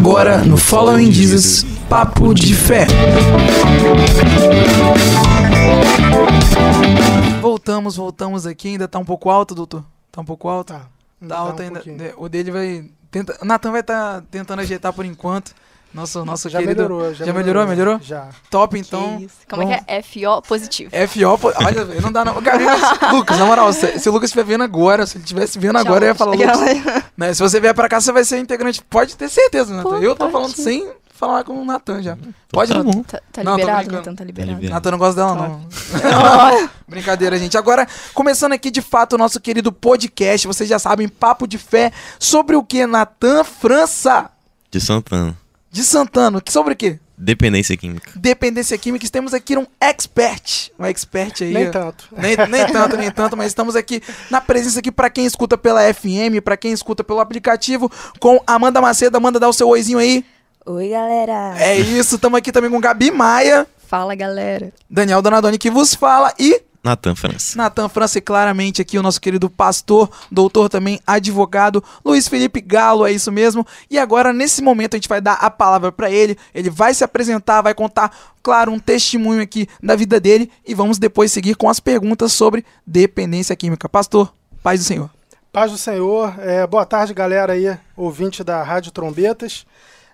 Agora no Following Jesus, Papo de Fé. Voltamos, voltamos aqui. Ainda tá um pouco alto, doutor? Tá um pouco alto? Tá. Tá alto um ainda. pouquinho. De- O dele vai. Tenta... O Natan vai estar tentando ajeitar por enquanto. Nosso, nosso Já querido. melhorou, já, Já melhorou, melhorou? Já. Top, Que então. isso. Como é que é? FO positivo. FO, pô, olha, não dá não. Cara, Lucas, na moral, se, se o Lucas estiver vendo agora, se ele estivesse vendo agora, eu ia falar, Lucas, né, se você vier pra cá, você vai ser integrante. Pode ter certeza, Natan. Pô, Eu tô falando sem falar com o Natan já. Pode, tá Natan? bom. Tá, tá Não, liberado, então tá liberado. liberado. Natan não gosta dela, não. Olha, Brincadeira, gente. Agora, começando aqui de fato o nosso querido podcast, vocês já sabem, papo de fé sobre o que, Natan França De Santana. De Santana. Que- Sobre o quê? Dependência química. Dependência química. Temos aqui um expert, um expert aí. Nem tanto. Nem, nem tanto, nem tanto, mas estamos aqui na presença aqui para quem escuta pela FM, para quem escuta pelo aplicativo, com Amanda Macedo. Amanda, dá o seu oizinho aí. Oi, galera. É isso, estamos aqui também com Gabi Maia, Fala, galera. Daniel Donadoni que vos fala e Natan França. Natan França e claramente aqui o nosso querido pastor, doutor também, advogado, Luiz Felipe Galo, é isso mesmo. E agora, nesse momento, a gente vai dar a palavra para ele, ele vai se apresentar, vai contar, claro, um testemunho aqui da vida dele e vamos depois seguir com as perguntas sobre dependência química. Pastor, paz do Senhor. Paz do Senhor. É, boa tarde, galera aí, ouvinte da Rádio Trombetas.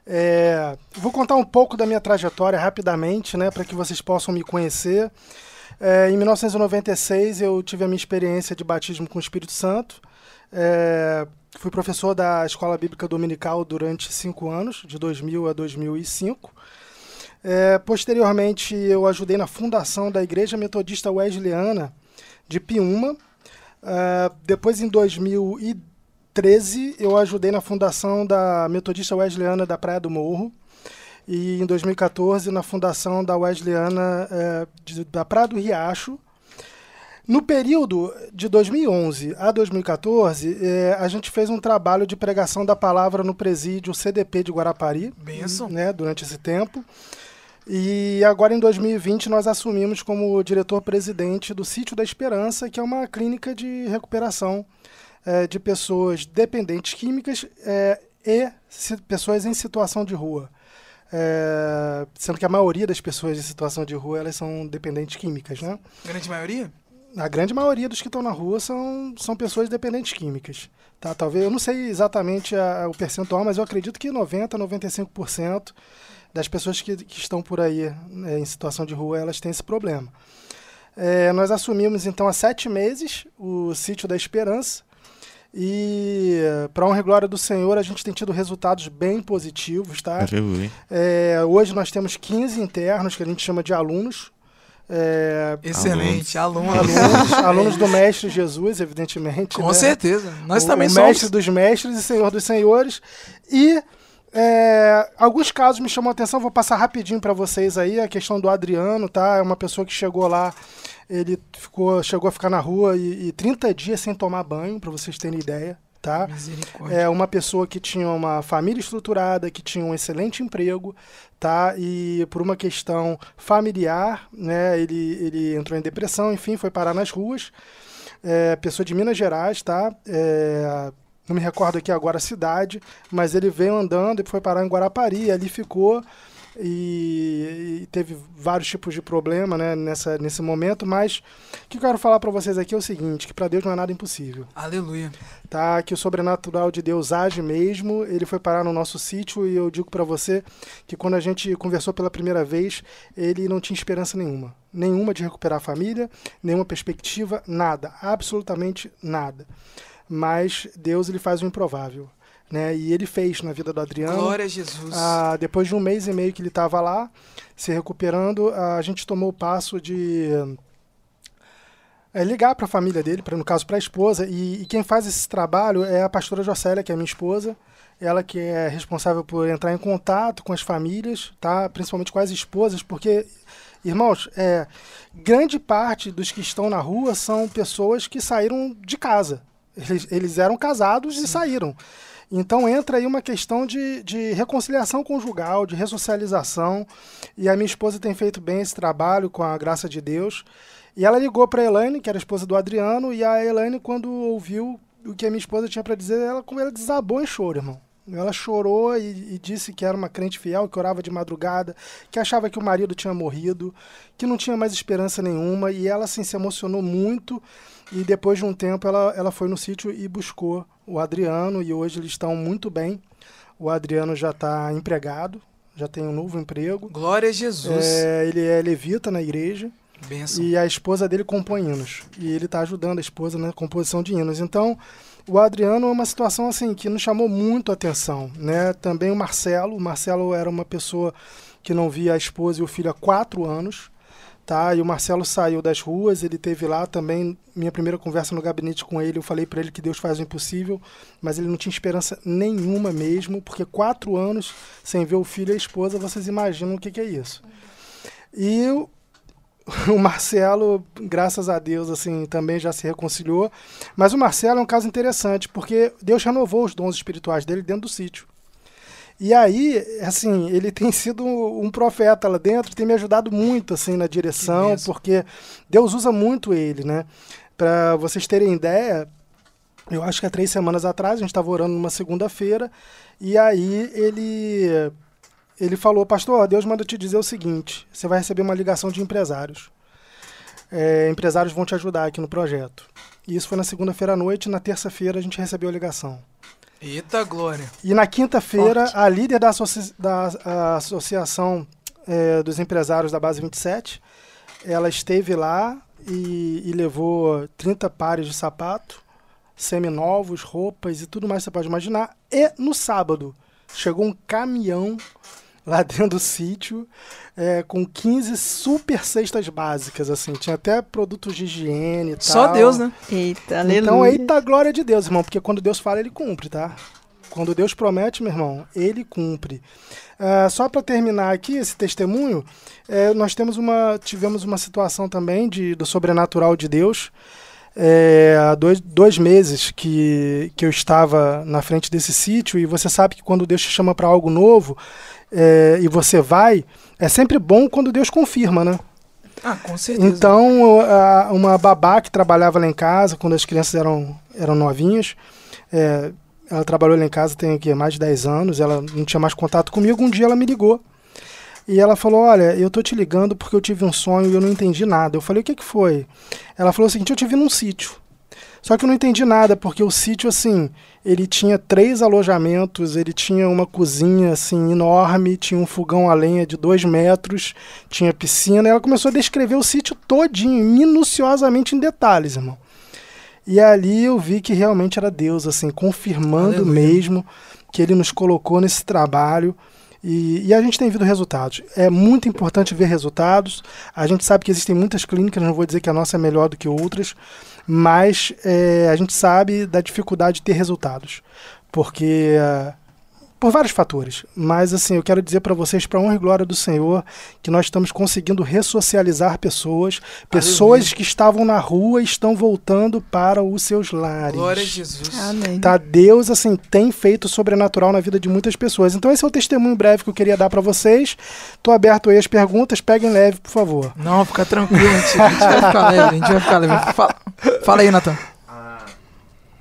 É, vou contar um pouco da minha trajetória rapidamente, né, para que vocês possam me conhecer. É, em 1996 eu tive a minha experiência de batismo com o Espírito Santo. É, fui professor da Escola Bíblica Dominical durante cinco anos, de 2000 a 2005. É, posteriormente eu ajudei na fundação da Igreja Metodista Wesleyana de Piúma. Ah, depois, em 2013, eu ajudei na fundação da Metodista Wesleyana da Praia do Morro. E em 2014, na fundação da Wesleyana eh, de- da Praia do Riacho. No período de 2011 a 2014, eh, a gente fez um trabalho de pregação da palavra no presídio CDP de Guarapari Benção. né, durante esse tempo. E agora em 2020 nós assumimos como diretor-presidente do Sítio da Esperança, que é uma clínica de recuperação eh, de pessoas dependentes químicas eh, e pessoas em situação de rua. Eh, sendo que a maioria das pessoas em situação de rua elas são dependentes químicas, né? Grande maioria? A grande maioria dos que estão na rua são, são pessoas dependentes químicas. Tá? Talvez, eu não sei exatamente a- o percentual, mas eu acredito que 90, 95% das pessoas que, que estão por aí né, em situação de rua, elas têm esse problema. É, nós assumimos então há sete meses o sítio da Esperança e para honra e glória do Senhor a gente tem tido resultados bem positivos, tá? É, hoje nós temos 15 internos que a gente chama de alunos. É, Excelente, aluno. alunos, alunos do Mestre Jesus, evidentemente. Com né? certeza. Nós o, também o somos. Mestre dos Mestres e Senhor dos Senhores. E é, alguns casos me chamam a atenção, vou passar rapidinho para vocês aí, a questão do Adriano, tá? É uma pessoa que chegou lá, ele ficou, chegou a ficar na rua e, e 30 dias sem tomar banho, para vocês terem ideia, tá? É uma pessoa que tinha uma família estruturada, que tinha um excelente emprego, tá? E por uma questão familiar, né? Ele, ele entrou em depressão, enfim, foi parar nas ruas. É, pessoa de Minas Gerais, tá? É, não me recordo aqui agora a cidade, mas ele veio andando e foi parar em Guarapari, e ali ficou e, e teve vários tipos de problema, né? Nessa, nesse momento, mas o que eu quero falar para vocês aqui é o seguinte, que para Deus não é nada impossível Aleluia. tá? Que o sobrenatural de Deus age mesmo. Ele foi parar no nosso sítio e eu digo para você que quando a gente conversou pela primeira vez, ele não tinha esperança nenhuma, nenhuma de recuperar a família, nenhuma perspectiva, nada, absolutamente nada. Mas Deus ele faz o improvável, né? E ele fez na vida do Adriano. Glória a Jesus. Ah, depois de um mês e meio que ele estava lá, se recuperando, a gente tomou o passo de é, ligar para a família dele, pra, no caso para a esposa, e, e quem faz esse trabalho é a pastora Jocélia, que é minha esposa, ela que é responsável por entrar em contato com as famílias, tá? principalmente com as esposas, porque, irmãos, é, grande parte dos que estão na rua são pessoas que saíram de casa. Eles, eles eram casados e saíram. Então entra aí uma questão de, de reconciliação conjugal, de ressocialização. E a minha esposa tem feito bem esse trabalho com a graça de Deus. E ela ligou para a Elaine, que era esposa do Adriano, e a Elaine, quando ouviu o que a minha esposa tinha para dizer, ela, ela desabou em choro, irmão. Ela chorou e, e disse que era uma crente fiel, que orava de madrugada, que achava que o marido tinha morrido, que não tinha mais esperança nenhuma. E ela assim, se emocionou muito. E depois de um tempo, ela, ela foi no sítio e buscou o Adriano. E hoje eles estão muito bem. O Adriano já está empregado, já tem um novo emprego. Glória a Jesus. É, ele é levita na igreja. Benção. E a esposa dele compõe hinos. E ele está ajudando a esposa na composição de hinos. Então, o Adriano é uma situação assim que nos chamou muito a atenção. Né? Também o Marcelo. O Marcelo era uma pessoa que não via a esposa e o filho há quatro anos. Tá? E o Marcelo saiu das ruas, ele teve lá também. Minha primeira conversa no gabinete com ele, eu falei para ele que Deus faz o impossível, mas ele não tinha esperança nenhuma mesmo, porque quatro anos sem ver o filho e a esposa, vocês imaginam o que, que é isso. E o- o Marcelo, graças a Deus, assim, também já se reconciliou. Mas o Marcelo é um caso interessante, porque Deus renovou os dons espirituais dele dentro do sítio. E aí, assim, ele tem sido um profeta lá dentro, tem me ajudado muito, assim, na direção, porque Deus usa muito ele, né? Para vocês terem ideia, eu acho que há três semanas atrás, a gente estava orando numa segunda-feira, e aí ele ele falou, pastor, Deus manda te dizer o seguinte: você vai receber uma ligação de empresários. É, empresários vão te ajudar aqui no projeto. E isso foi na segunda-feira à noite, na terça-feira a gente recebeu a ligação. Eita glória. E na quinta-feira, a líder da, da a Associação é, dos Empresários da Base 27, ela esteve lá e, e levou 30 pares de sapato, seminovos, roupas e tudo mais que você pode imaginar. E no sábado, chegou um caminhão lá dentro do sítio é, com 15 super cestas básicas, assim. Tinha até produtos de higiene e Só tal. Deus, né? Eita, aleluia. Então, eita glória de Deus, irmão, porque quando Deus fala, ele cumpre, tá? Quando Deus promete, meu irmão, ele cumpre. Ah, só para terminar aqui esse testemunho, eh, nós temos uma, tivemos uma situação também de, do sobrenatural de Deus. É, há dois, dois meses que, que eu estava na frente desse sítio, e você sabe que quando Deus te chama para algo novo é, e você vai, é sempre bom quando Deus confirma, né? Ah, com certeza. Então, a- uma babá que trabalhava lá em casa, quando as crianças eram, eram novinhas, é, ela trabalhou lá em casa tem o quê? mais de 10 anos, ela não tinha mais contato comigo, um dia ela me ligou. E ela falou, olha, eu tô te ligando porque eu tive um sonho e eu não entendi nada. Eu falei, o que que foi? Ela falou o seguinte, eu te vi num sítio. Só que eu não entendi nada, porque o sítio, assim, ele tinha três alojamentos, ele tinha uma cozinha, assim, enorme, tinha um fogão a lenha de dois metros, tinha piscina. Ela começou a descrever o sítio todinho, minuciosamente em detalhes, irmão. E ali eu vi que realmente era Deus, assim, confirmando Aleluia. mesmo que ele nos colocou nesse trabalho. E, e a gente tem visto resultados. É muito importante ver resultados. A gente sabe que existem muitas clínicas, não vou dizer que a nossa é melhor do que outras, mas é, a gente sabe da dificuldade de ter resultados. Porque. Por vários fatores, mas assim, eu quero dizer para vocês, para honra e glória do Senhor, que nós estamos conseguindo ressocializar pessoas, pessoas que estavam na rua estão voltando para os seus lares. Glória a Jesus. Amém. Tá, Deus assim tem feito sobrenatural na vida de muitas pessoas. Então esse é o testemunho breve que eu queria dar para vocês. Tô aberto aí às perguntas, peguem leve, por favor. Não, fica tranquilo, a gente, a gente vai ficar leve, a gente vai ficar leve. Fala, fala aí, Natan.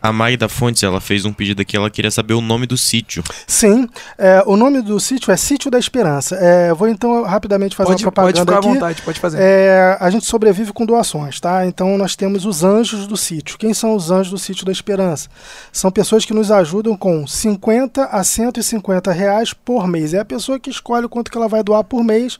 A Magda Fontes, ela fez um pedido aqui, ela queria saber o nome do sítio. Sim, é, o nome do sítio é Sítio da Esperança. É, vou então rapidamente fazer Pode, uma pode propaganda ficar à aqui. vontade, pode fazer. É, a gente sobrevive com doações, tá? Então nós temos os anjos do sítio. Quem são os anjos do sítio da Esperança? São pessoas que nos ajudam com 50 a 150 reais por mês. É a pessoa que escolhe o quanto que ela vai doar por mês.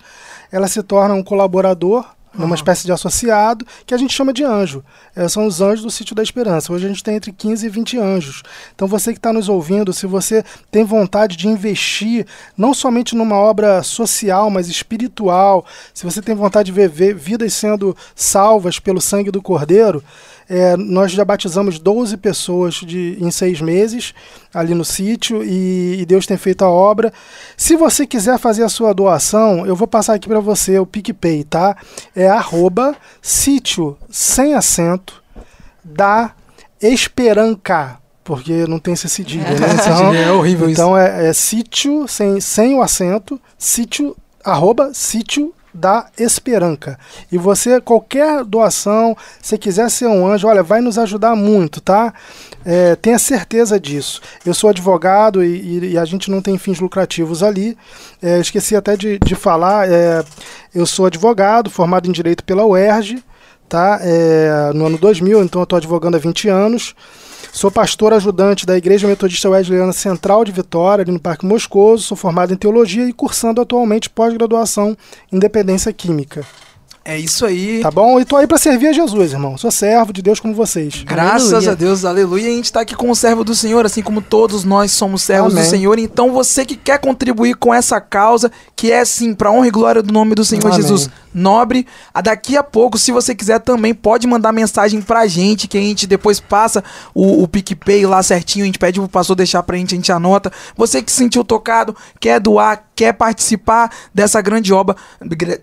Ela se torna um colaborador, numa Aham. espécie de associado, que a gente chama de anjo. É, são os anjos do sítio da Esperança. Hoje a gente tem entre 15 e 20 anjos. Então você que está nos ouvindo, se você tem vontade de investir não somente numa obra social, mas espiritual, se você tem vontade de ver, ver vidas sendo salvas pelo sangue do Cordeiro, é, nós já batizamos 12 pessoas de, em seis meses ali no sítio e, e Deus tem feito a obra. Se você quiser fazer a sua doação, eu vou passar aqui para você o PicPay, tá? É arroba sítio sem acento da Esperanca, porque não tem esse cedilha, né? Então, é horrível isso. então é, é sítio sem, sem o acento, sítio, arroba sítio da Esperanca. E você, qualquer doação, se quiser ser um anjo, olha, vai nos ajudar muito, tá? É, tenha certeza disso. Eu sou advogado e, e- a gente não tem fins lucrativos ali. É, esqueci até de, de falar, é, eu sou advogado, formado em Direito pela UERJ, tá? É, no ano 2000, então eu estou advogando há 20 anos. Sou pastor ajudante da Igreja Metodista Wesleyana Central de Vitória, ali no Parque Moscoso. Sou formado em teologia e cursando atualmente pós-graduação em dependência química. É isso aí. Tá bom? E tô aí para servir a Jesus, irmão. Sou servo de Deus como vocês. Graças Aleluia. a Deus, aleluia. E a gente tá aqui com o servo do Senhor, assim como todos nós somos servos Amém. do Senhor. Então você que quer contribuir com essa causa, que é sim, pra honra e glória do nome do Senhor Amém. Jesus nobre, a daqui a pouco, se você quiser também, pode mandar mensagem pra gente, que a gente depois passa o, o PicPay lá certinho, a gente pede pro pastor deixar pra gente, a gente anota. Você que se sentiu tocado, quer doar, quer participar dessa grande obra,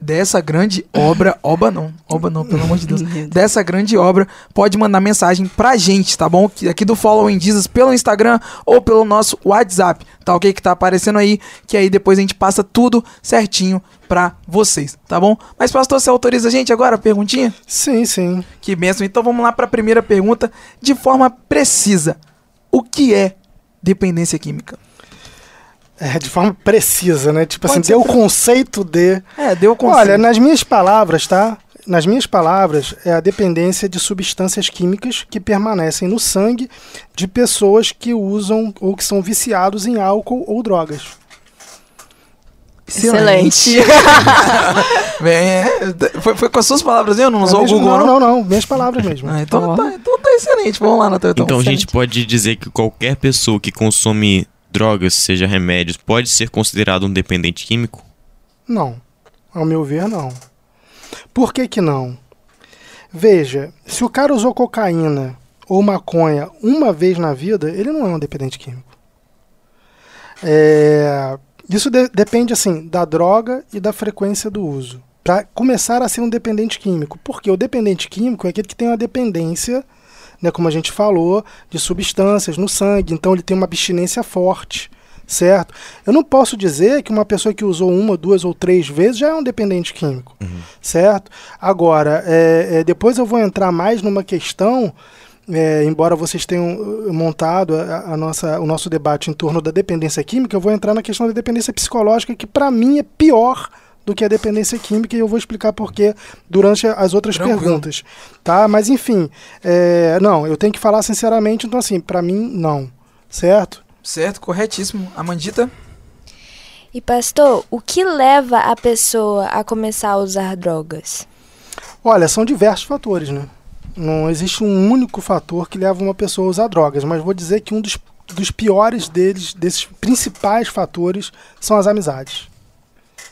dessa grande obra, obra não, obra não, pelo amor de Deus, dessa grande obra, pode mandar mensagem pra gente, tá bom? Aqui do Following Jesus pelo Instagram ou pelo nosso WhatsApp, tá ok? Que tá aparecendo aí, que aí depois a gente passa tudo certinho pra vocês, tá bom? Mas pastor, você autoriza a gente agora a perguntinha? Sim, sim. Que benção. Então vamos lá pra primeira pergunta de forma precisa. O que é dependência química? É, de forma precisa, né? Tipo Pode assim, deu o conceito de. É, deu o conceito. Olha, nas minhas palavras, tá? Nas minhas palavras, é a dependência de substâncias químicas que permanecem no sangue de pessoas que usam ou que são viciados em álcool ou drogas. Excelente. Bem, é, foi, foi com as suas palavras, eu não usou o Mesmo- Google, não, não? não, não, minhas palavras mesmo. Ah, então, tá, então tá excelente. Vamos lá, Natan. Então, a gente pode dizer que qualquer pessoa que consome drogas, seja remédios, pode ser considerado um dependente químico? Não. Ao meu ver, não. Por que que não? Veja, se o cara usou cocaína ou maconha uma vez na vida, ele não é um dependente químico. É, isso de- depende, assim, da droga e da frequência do uso. Para começar a ser um dependente químico. Porque o dependente químico é aquele que tem uma dependência, né, como a gente falou, de substâncias no sangue. Então ele tem uma abstinência forte certo? Eu não posso dizer que uma pessoa que usou uma, duas ou três vezes já é um dependente químico, certo? Agora, é, é, depois eu vou entrar mais numa questão, é, embora vocês tenham uh, montado a, a nossa, o nosso debate em torno da dependência química, eu vou entrar na questão da dependência psicológica, que para mim é pior do que a dependência química e eu vou explicar por quê durante as outras Tranquilo. perguntas, tá? Mas enfim, é, não, eu tenho que falar sinceramente, então assim, para mim não, certo? Certo, corretíssimo. Amandita? E pastor, o que leva a pessoa a começar a usar drogas? Olha, são diversos fatores, né? Não existe um único fator que leva uma pessoa a usar drogas, mas vou dizer que um dos, dos piores deles, desses principais fatores, são as amizades.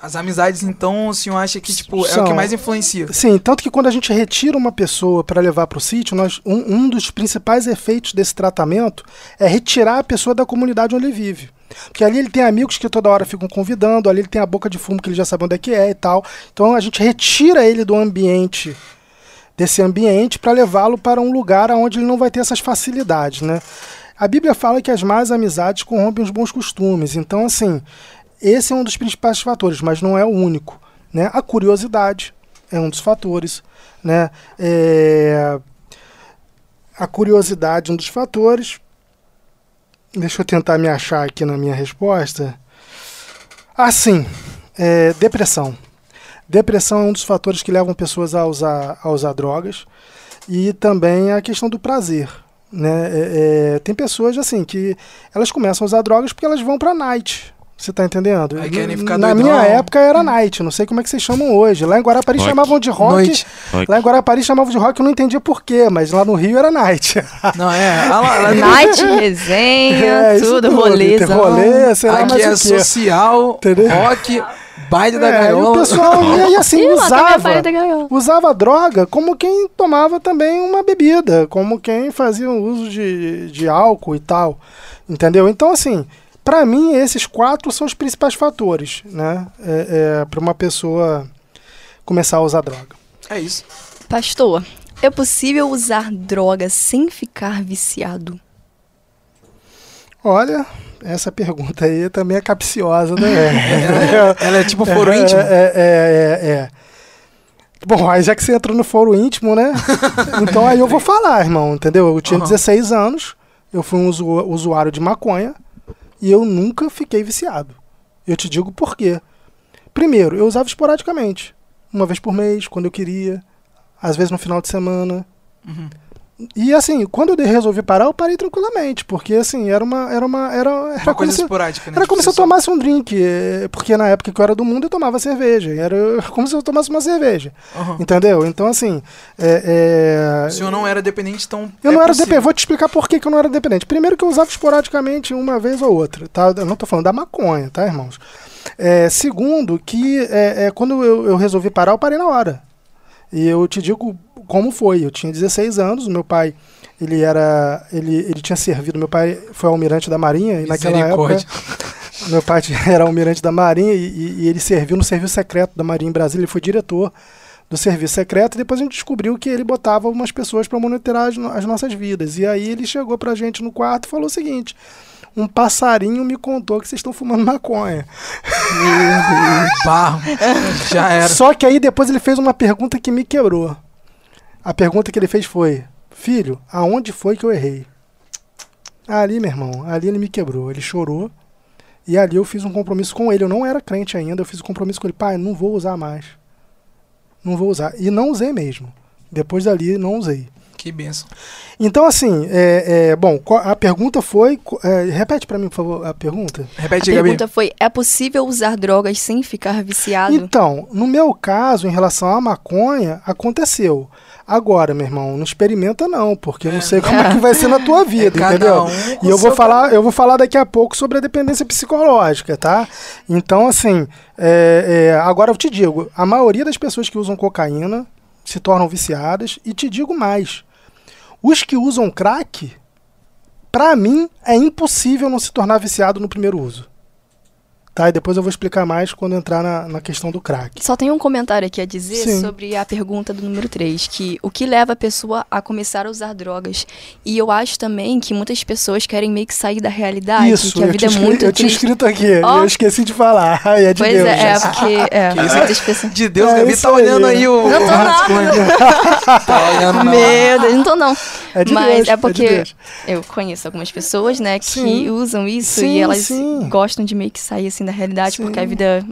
As amizades, então, o senhor acha que tipo, é o São. que mais influencia? Sim, tanto que quando a gente retira uma pessoa para levar para o sítio, nós, um, um dos principais efeitos desse tratamento é retirar a pessoa da comunidade onde ele vive. Porque ali ele tem amigos que toda hora ficam convidando, ali ele tem a boca de fumo que ele já sabe onde é que é e tal. Então a gente retira ele do ambiente, desse ambiente, para levá-lo para um lugar onde ele não vai ter essas facilidades, né? A Bíblia fala que as más amizades corrompem os bons costumes. Então, assim, esse é um dos principais fatores, mas não é o único. Né? A curiosidade é um dos fatores. Né? É, A curiosidade é um dos fatores. Deixa eu tentar me achar aqui na minha resposta. Ah, sim. É, depressão. Depressão é um dos fatores que levam pessoas a usar, a usar drogas. E também a questão do prazer. Né? É, é, tem pessoas assim que elas começam a usar drogas porque elas vão pra night. Você tá entendendo? Na doidão. minha época era night, não sei como é que vocês chamam hoje. Lá em Guarapari Rock. chamavam de rock. Noite. Lá em Guarapari chamavam de rock, eu não entendia porquê, mas lá no Rio era night. Não, é. ah lá, lá- Night, resenha, É, tudo, rolezão. rolê, sei lá Aqui mais é o quê. social, Entendeu? rock, baile da É, e o gaiola. pessoal e, e assim também usava, gaiola. usava droga como quem tomava também uma bebida, como quem fazia um uso de, de álcool e tal, entendeu? Então assim, pra mim esses quatro são os principais fatores, né, é, para uma pessoa começar a usar droga. É isso. Pastor, é possível usar drogas sem ficar viciado? Olha, essa pergunta aí também é capciosa, né? Ela, ela é tipo foro É, íntimo. É, é, é, é. Bom, aí já que você entrou no foro íntimo, né? Então aí eu vou falar, irmão, entendeu? Eu tinha Aham. 16 anos, eu fui um usu- usuário de maconha e eu nunca fiquei viciado. Eu te digo por quê. Primeiro, eu usava esporadicamente. Uma vez por mês, quando eu queria. Às vezes no final de semana. Uhum. E assim, quando eu resolvi parar, eu parei tranquilamente. Porque assim, era uma. Era uma. Era, era Uma coisa se- esporádica, né? era como se eu tomasse um drink, eh, porque na época que eu era do mundo eu tomava cerveja. Era como se eu tomasse uma cerveja. Aham. Entendeu? Então, assim. é- é, O senhor não era dependente, então. eu é não era dependente. Vou te explicar por que, que eu não era dependente. Primeiro que eu usava esporadicamente uma vez ou outra. Tá? Eu não tô falando da maconha, tá, irmãos? É, segundo, que é, é, quando eu, eu resolvi parar, eu parei na hora. E eu te digo como foi. Eu tinha 16 anos, meu pai. Ele era. Ele, ele tinha servido. Meu pai foi almirante da Marinha e naquela época. Meu pai era almirante da Marinha e, e- ele serviu no serviço secreto da Marinha em Brasília. Ele foi diretor do serviço secreto e depois a gente descobriu que ele botava umas pessoas para monitorar as, as nossas vidas. E aí ele chegou pra gente no quarto e falou o seguinte: um passarinho me contou que vocês estão fumando maconha. Barro. Já era. Só que aí depois ele fez uma pergunta que me quebrou. A pergunta que ele fez foi: Filho, aonde foi que eu errei? Ali, meu irmão, ali ele me quebrou. Ele chorou. E ali eu fiz um compromisso com ele. Eu não era crente ainda. Eu fiz um compromisso com ele. Pai, não vou usar mais. Não vou usar. E não usei mesmo. Depois dali, não usei. Que benção. Então, assim, é, é, bom, a pergunta foi. é, repete pra mim, por favor, a pergunta. Repete A Gabi. pergunta foi: é possível usar drogas sem ficar viciado? Então, no meu caso, em relação à maconha, aconteceu. Agora, meu irmão, não experimenta não, porque eu não sei como é que vai ser na tua vida, cada entendeu? um e eu vou falar, eu vou falar daqui a pouco sobre a dependência psicológica, tá? Então, assim, é, é, agora eu te digo, a maioria das pessoas que usam cocaína se tornam viciadas e te digo mais, os que usam crack, pra mim é impossível não se tornar viciado no primeiro uso. Tá? E depois eu vou explicar mais quando entrar na, na questão do crack. Só tem um comentário aqui a dizer Sim. sobre a pergunta do número 3, que o que leva a pessoa a começar a usar drogas. E eu acho também que muitas pessoas querem meio que sair da realidade, Isso, que a eu, vida tinha, é muito eu tinha triste. escrito aqui, Ó. eu esqueci de falar. Ai, é de Pois Deus. é, é, já. porque é, muitas pessoas... De Deus, É Gabi isso tá olhando aí. aí o. Não tô não. tá olhando não. Meu Deus, não tô não. É de Mas Deus, é é de porque eu conheço algumas pessoas, né, que Sim. usam isso Sim, e elas sim. gostam de meio que sair assim da realidade, porque a vida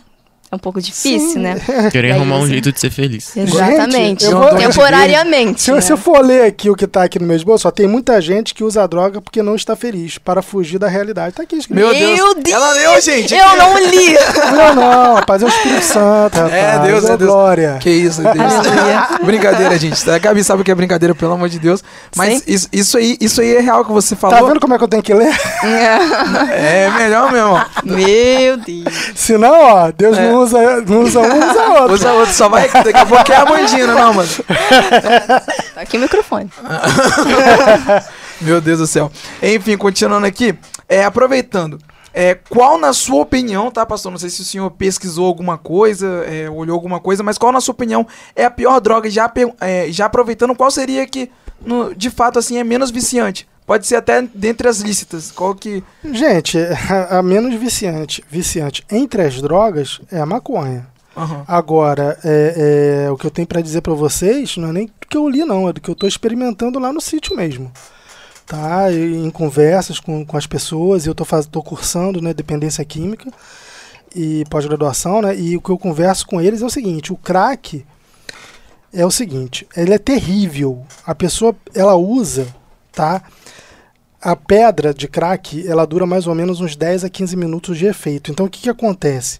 é um pouco difícil, Sim. né? Querer arrumar um jeito de ser feliz. Exatamente. eu vou- Temporariamente. Se, eu- né? se eu for ler aqui o que tá aqui no meu esboço, só tem muita gente que usa droga porque não está feliz, para fugir da realidade. Tá aqui escrito. Meu Deus. Meu Deus! Ela leu, gente. Eu não li! Não, não, rapaz, é o Espírito Santo, rapaz. É, Deus, é Deus. glória. Que isso, Deus. brincadeira, gente. A Gabi sabe o que é brincadeira, pelo amor de Deus. Mas isso, isso aí, isso aí é real que você Tá falou. vendo como é que eu tenho que ler? É melhor mesmo. Meu Deus. Senão, ó, Deus É. não, usa, não usa um, usa outro. Usa outro, só vai. Daqui a pouco é a Mandina, não, mano. Tá aqui o microfone. Meu Deus do céu. Enfim, continuando aqui, é, aproveitando. É, qual, na sua opinião, tá, pastor? Não sei se o senhor pesquisou alguma coisa, é, olhou alguma coisa, mas qual, na sua opinião, é a pior droga? Já, é, já aproveitando, qual seria que, no- de fato, assim, é menos viciante? Pode ser até dentre as lícitas. Qual que. Gente, a, a menos viciante, viciante entre as drogas é a maconha. Aham. Agora, é, é, o que eu tenho pra dizer pra vocês não é nem do que eu li, não, é do que eu tô experimentando lá no sítio mesmo. Tá? E em conversas com, com as pessoas, e eu tô, faz, tô cursando né, dependência química e pós-graduação, né? E o que eu converso com eles é o seguinte: o crack é o seguinte, ele é terrível. A pessoa, ela usa, tá? A pedra de crack, ela dura mais ou menos uns 10 a 15 minutos de efeito. Então, o que, que acontece?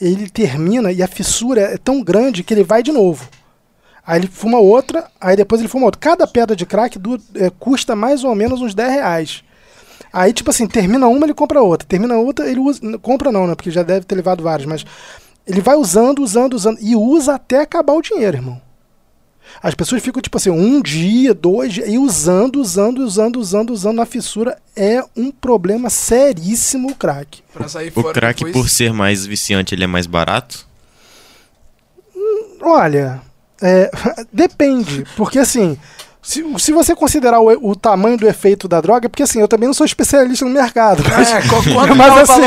Ele termina e a fissura é tão grande que ele vai de novo. Aí ele fuma outra, aí depois ele fuma outra. Cada pedra de crack é, custa mais ou menos uns 10 reais. Aí, tipo assim, termina uma, ele compra outra. Termina outra, ele usa. Compra não, né? Porque já deve ter levado vários, mas ele vai usando, usando, usando. E usa até acabar o dinheiro, irmão. As pessoas ficam, tipo assim, um dia, dois dias, e usando, usando, usando, usando, usando na fissura. É um problema seríssimo o crack. Pra sair O crack, depois. por ser mais viciante, ele é mais barato? Olha, é, depende, porque assim, Se, se você considerar o, o tamanho do efeito da droga, porque assim, eu também não sou especialista no mercado. Mas, É, quando mas tava assim,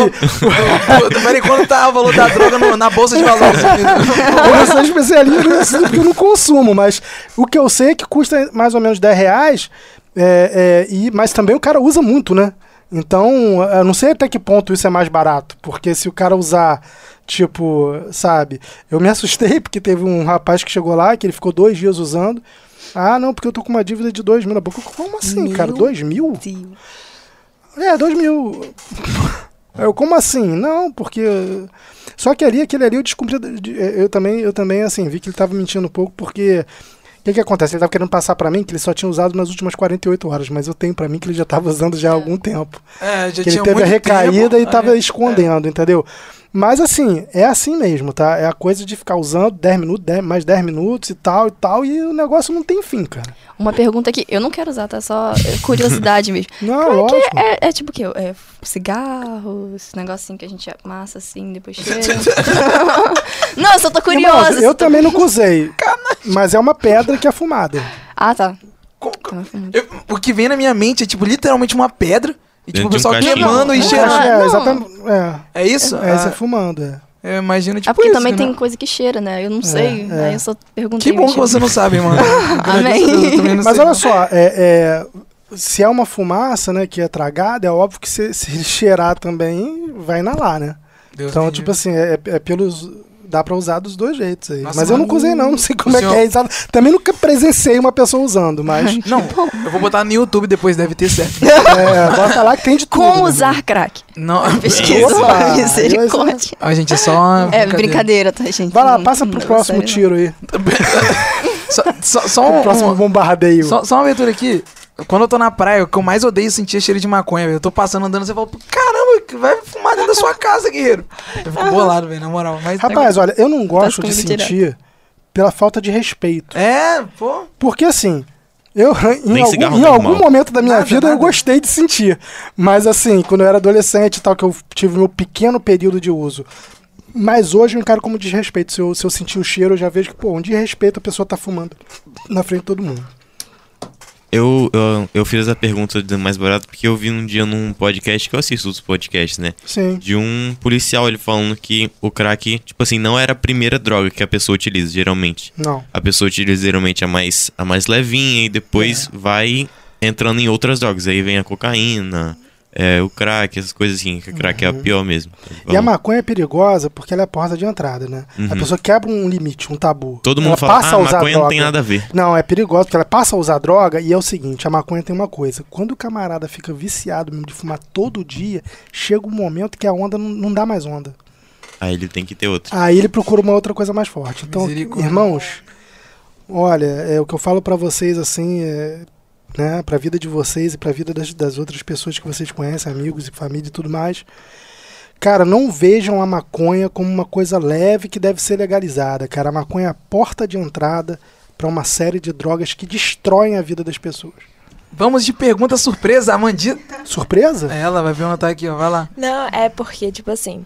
valor- Peraí, quando tá o valor da droga no- na bolsa de valores? eu não sou especialista nisso porque eu não consumo, mas o que eu sei é que custa mais ou menos 10 reais, é, é, e, mas também o cara usa muito, né? Então, eu não sei até que ponto isso é mais barato, porque se o cara usar, tipo, sabe? Eu me assustei porque teve um rapaz que chegou lá, que ele ficou dois dias usando. Ah, não, porque eu tô com uma dívida de dois mil na boca. Como assim, Meu cara? Dois mil? Deus. É, dois mil. Eu, como assim? Não, porque. Só que ali, aquele ali, eu descobri. Eu também, eu também, assim, vi que ele tava mentindo um pouco, porque. O que, que acontece? Ele tava querendo passar pra mim que ele só tinha usado nas últimas 48 horas, mas eu tenho pra mim que ele já tava usando já há algum tempo. É, já Que ele tinha teve a recaída tempo. e tava É. escondendo, entendeu? Mas assim, é assim mesmo, tá? É a coisa de ficar usando 10 minutos, 10, mais 10 minutos e tal e tal, e o negócio não tem fim, cara. Uma pergunta que eu não quero usar, tá? Só é, curiosidade mesmo. Não, lógico. É, é tipo o quê? É cigarro, esse negocinho que a gente amassa assim, depois cheira. não, eu só tô curiosa. Eu tô- também nunca usei. Mas é uma pedra que é fumada. Ah, tá. Co- fumo. Eu- o que vem na minha mente é, tipo, literalmente uma pedra. E, tipo, Dentro o um pessoal cachimbo. queimando e cheirando. É, não. exatamente. É, É isso? é, é fumando, é. eu imagino, tipo, Ah, porque isso, também né? tem coisa que cheira, né? Eu não sei. é. Aí eu só perguntei. Que bom que você não sabe, mano. Amém. Mas sei, olha só, é, é, se é uma fumaça, né, que é tragada, é óbvio que se, se ele cheirar também, vai inalar, né? Deus então, tipo livre. assim, é, é pelos. Dá pra usar dos dois jeitos aí. Nossa, mas eu nunca usei, não. Não sei como O é que senhor- é. exato. Também nunca presenciei uma pessoa usando, mas. Não, eu vou botar no YouTube depois, deve ter certo. é, bota lá que tem de tudo. Como né, usar crack? Não, Pesquisa. Opa, Misericórdia. a gente é só uma É brincadeira, tá, gente? Vai lá, Não- passa não pro é próximo sério, tiro aí. Só, só, só um, próximo um- bombardeio. só, só uma aventura aqui. Quando eu tô na praia, o que eu mais odeio é sentir cheiro de maconha, velho. Eu tô passando andando, você fala, caramba, que vai fumar dentro da sua casa, guerreiro. Eu fico bolado, velho, na moral. Mas Rapaz, olha, eu não gosto de comigo direto. sentir pela falta de respeito. É, pô. Porque assim, eu em, Nem algum, em algum momento da minha Nada, vida eu nada. gostei de sentir. Mas assim, quando eu era adolescente e tal, que eu tive meu pequeno período de uso. Mas hoje eu encaro como desrespeito. Se eu, se eu sentir o cheiro, eu já vejo que, pô, um desrespeito a pessoa tá fumando na frente de todo mundo. Eu, eu, eu fiz essa pergunta do mais barato porque eu vi um dia num podcast que eu assisto os podcasts, né? Sim. De um policial ele falando que o crack, tipo assim, não era a primeira droga que a pessoa utiliza, geralmente. Não. A pessoa utiliza geralmente a mais, a mais levinha e depois vai entrando em outras drogas. Aí vem a cocaína, é, o crack, essas coisas assim, que o crack é a pior mesmo. E a maconha é perigosa porque ela é a porta de entrada, né? A Uhum. pessoa quebra um limite, um tabu. Todo Ela mundo fala, passa ah, a usar maconha não tem droga. nada a ver. Não, é perigoso, porque ela passa a usar droga e é o seguinte, a maconha tem uma coisa. Quando o camarada fica viciado mesmo de fumar todo dia, chega um momento que a onda não, não dá mais onda. Aí ele tem que ter outro. Aí ele procura uma outra coisa mais forte. Então, irmãos, olha, é o que eu falo pra vocês assim, é, né, pra vida de vocês e pra vida das, das outras pessoas que vocês conhecem, amigos e família e tudo mais. Cara, não vejam a maconha como uma coisa leve que deve ser legalizada, cara. A maconha é a porta de entrada pra uma série de drogas que destroem a vida das pessoas. Vamos de pergunta surpresa, a Mandita. Surpresa? Ela vai perguntar aqui, ó, vai lá. Não, é porque, tipo assim,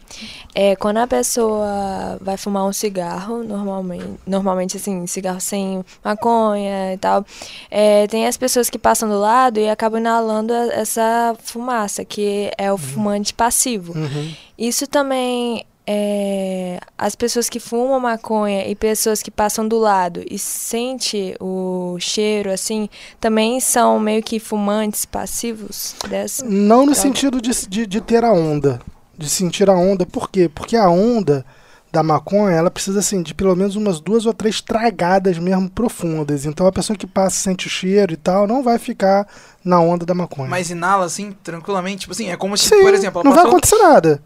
é, quando a pessoa vai fumar um cigarro, normalmente, normalmente assim, cigarro sem maconha e tal, é, tem as pessoas que passam do lado e acabam inalando a- essa fumaça, que é o fumante passivo. Uhum. Isso também é, as pessoas que fumam maconha e pessoas que passam do lado e sente o cheiro assim, também são meio que fumantes passivos dessa. Não no Droga. sentido de, de, de ter a onda. De sentir a onda. Por quê? Porque a onda da maconha, ela precisa assim, de pelo menos umas duas ou três tragadas mesmo profundas. Então a pessoa que passa sente o cheiro e tal, não vai ficar na onda da maconha. Mas inala assim, tranquilamente. Tipo assim, é como se, Sim, por exemplo, não vai acontecer nada.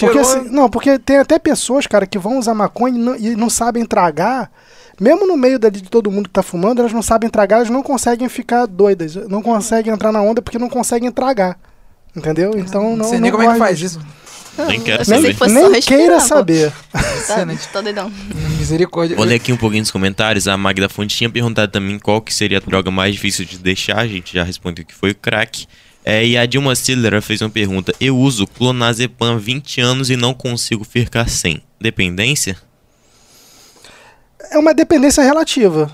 Porque, assim, não, porque tem até pessoas, cara, que vão usar maconha e não, e não sabem tragar. Mesmo no meio dali de todo mundo que tá fumando, elas não sabem tragar, elas não conseguem ficar doidas. Não conseguem entrar na onda porque não conseguem tragar. Entendeu? Então não. não sei não nem como é que faz isso. Nem quero saber. que fosse só Nem queira saber. Tá, doidão. Misericórdia. Vou ler aqui um pouquinho dos comentários. A Magda Fonte tinha perguntado também qual que seria a droga mais difícil de deixar. A gente já respondeu que foi o crack. É, e a Dilma Stiller fez uma pergunta. Eu uso clonazepam há 20 anos e não consigo ficar sem. Dependência? É uma dependência relativa.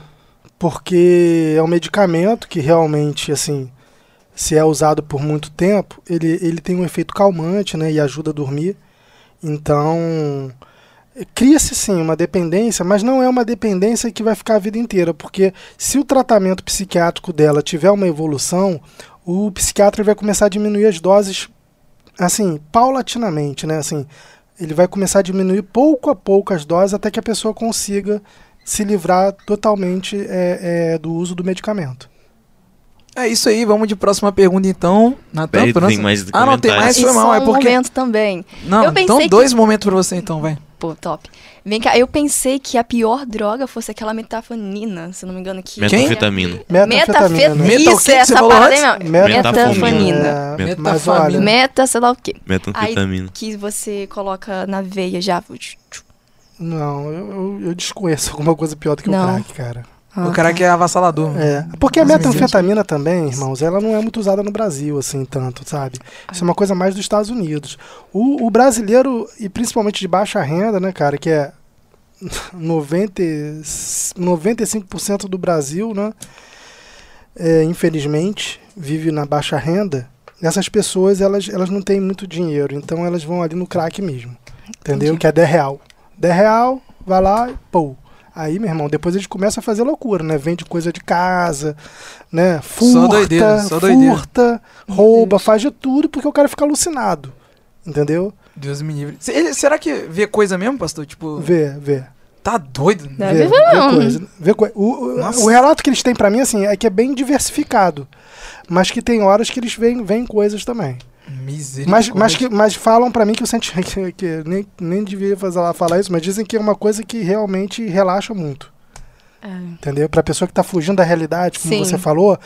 porque é um medicamento que realmente, assim, se é usado por muito tempo, ele, ele tem um efeito calmante, né, e ajuda a dormir. Então, cria-se sim uma dependência, mas não é uma dependência que vai ficar a vida inteira, porque se o tratamento psiquiátrico dela tiver uma evolução, o psiquiatra vai começar a diminuir as doses, assim, paulatinamente, né, assim, ele vai começar a diminuir pouco a pouco as doses até que a pessoa consiga se livrar totalmente é, é, do uso do medicamento. É isso aí, vamos de próxima pergunta então. Natan, tem mais Ah, não, tem mais, foi mal, só é um porque... momento também. Não, então que- dois momentos pra você então, vai. Pô, top. Vem cá, eu pensei que a pior droga fosse aquela metafanina, se eu não me engano, que... Metanfetamina. Metafetamina. né? Meta o Isso, essa parada aí mesmo. Metafanina. É, olha, Meta, sei lá o quê. Metanfetamina. Que você coloca na veia já. não, eu, eu, eu desconheço alguma coisa pior do que Não. o crack, cara. O cara que é avassalador. É, porque a metanfetamina também, irmãos, ela não é muito usada no Brasil, assim, tanto, sabe? Isso é uma coisa mais dos Estados Unidos. O, o brasileiro, e principalmente de baixa renda, né, cara, que é 90, 95% do Brasil, né, é, infelizmente, vive na baixa renda, essas pessoas, elas, elas não têm muito dinheiro, então elas vão ali no crack mesmo, entendeu? Entendi. Que é 10 real. 10 real, vai lá e pô. Aí, meu irmão, depois eles começam a fazer loucura, né? Vende coisa de casa, né? Furta, doideira, só doideira. furta, rouba, faz de tudo porque o cara fica alucinado. Entendeu? Deus me livre. Se- ele- será que vê coisa mesmo, pastor? Tipo, Vê, vê. tá doido? Deve vê, ver vê coisa. Vê o, o- o relato que eles têm pra mim, assim, é que é bem diversificado. Mas que tem horas que eles veem, veem coisas também. Misericórdia. Mas, mas, que, mas falam pra mim que eu senti que, que nem, nem devia fazer lá falar isso, mas dizem que é uma coisa que realmente relaxa muito. Entendeu? Pra pessoa que tá fugindo da realidade, como Sim. você falou,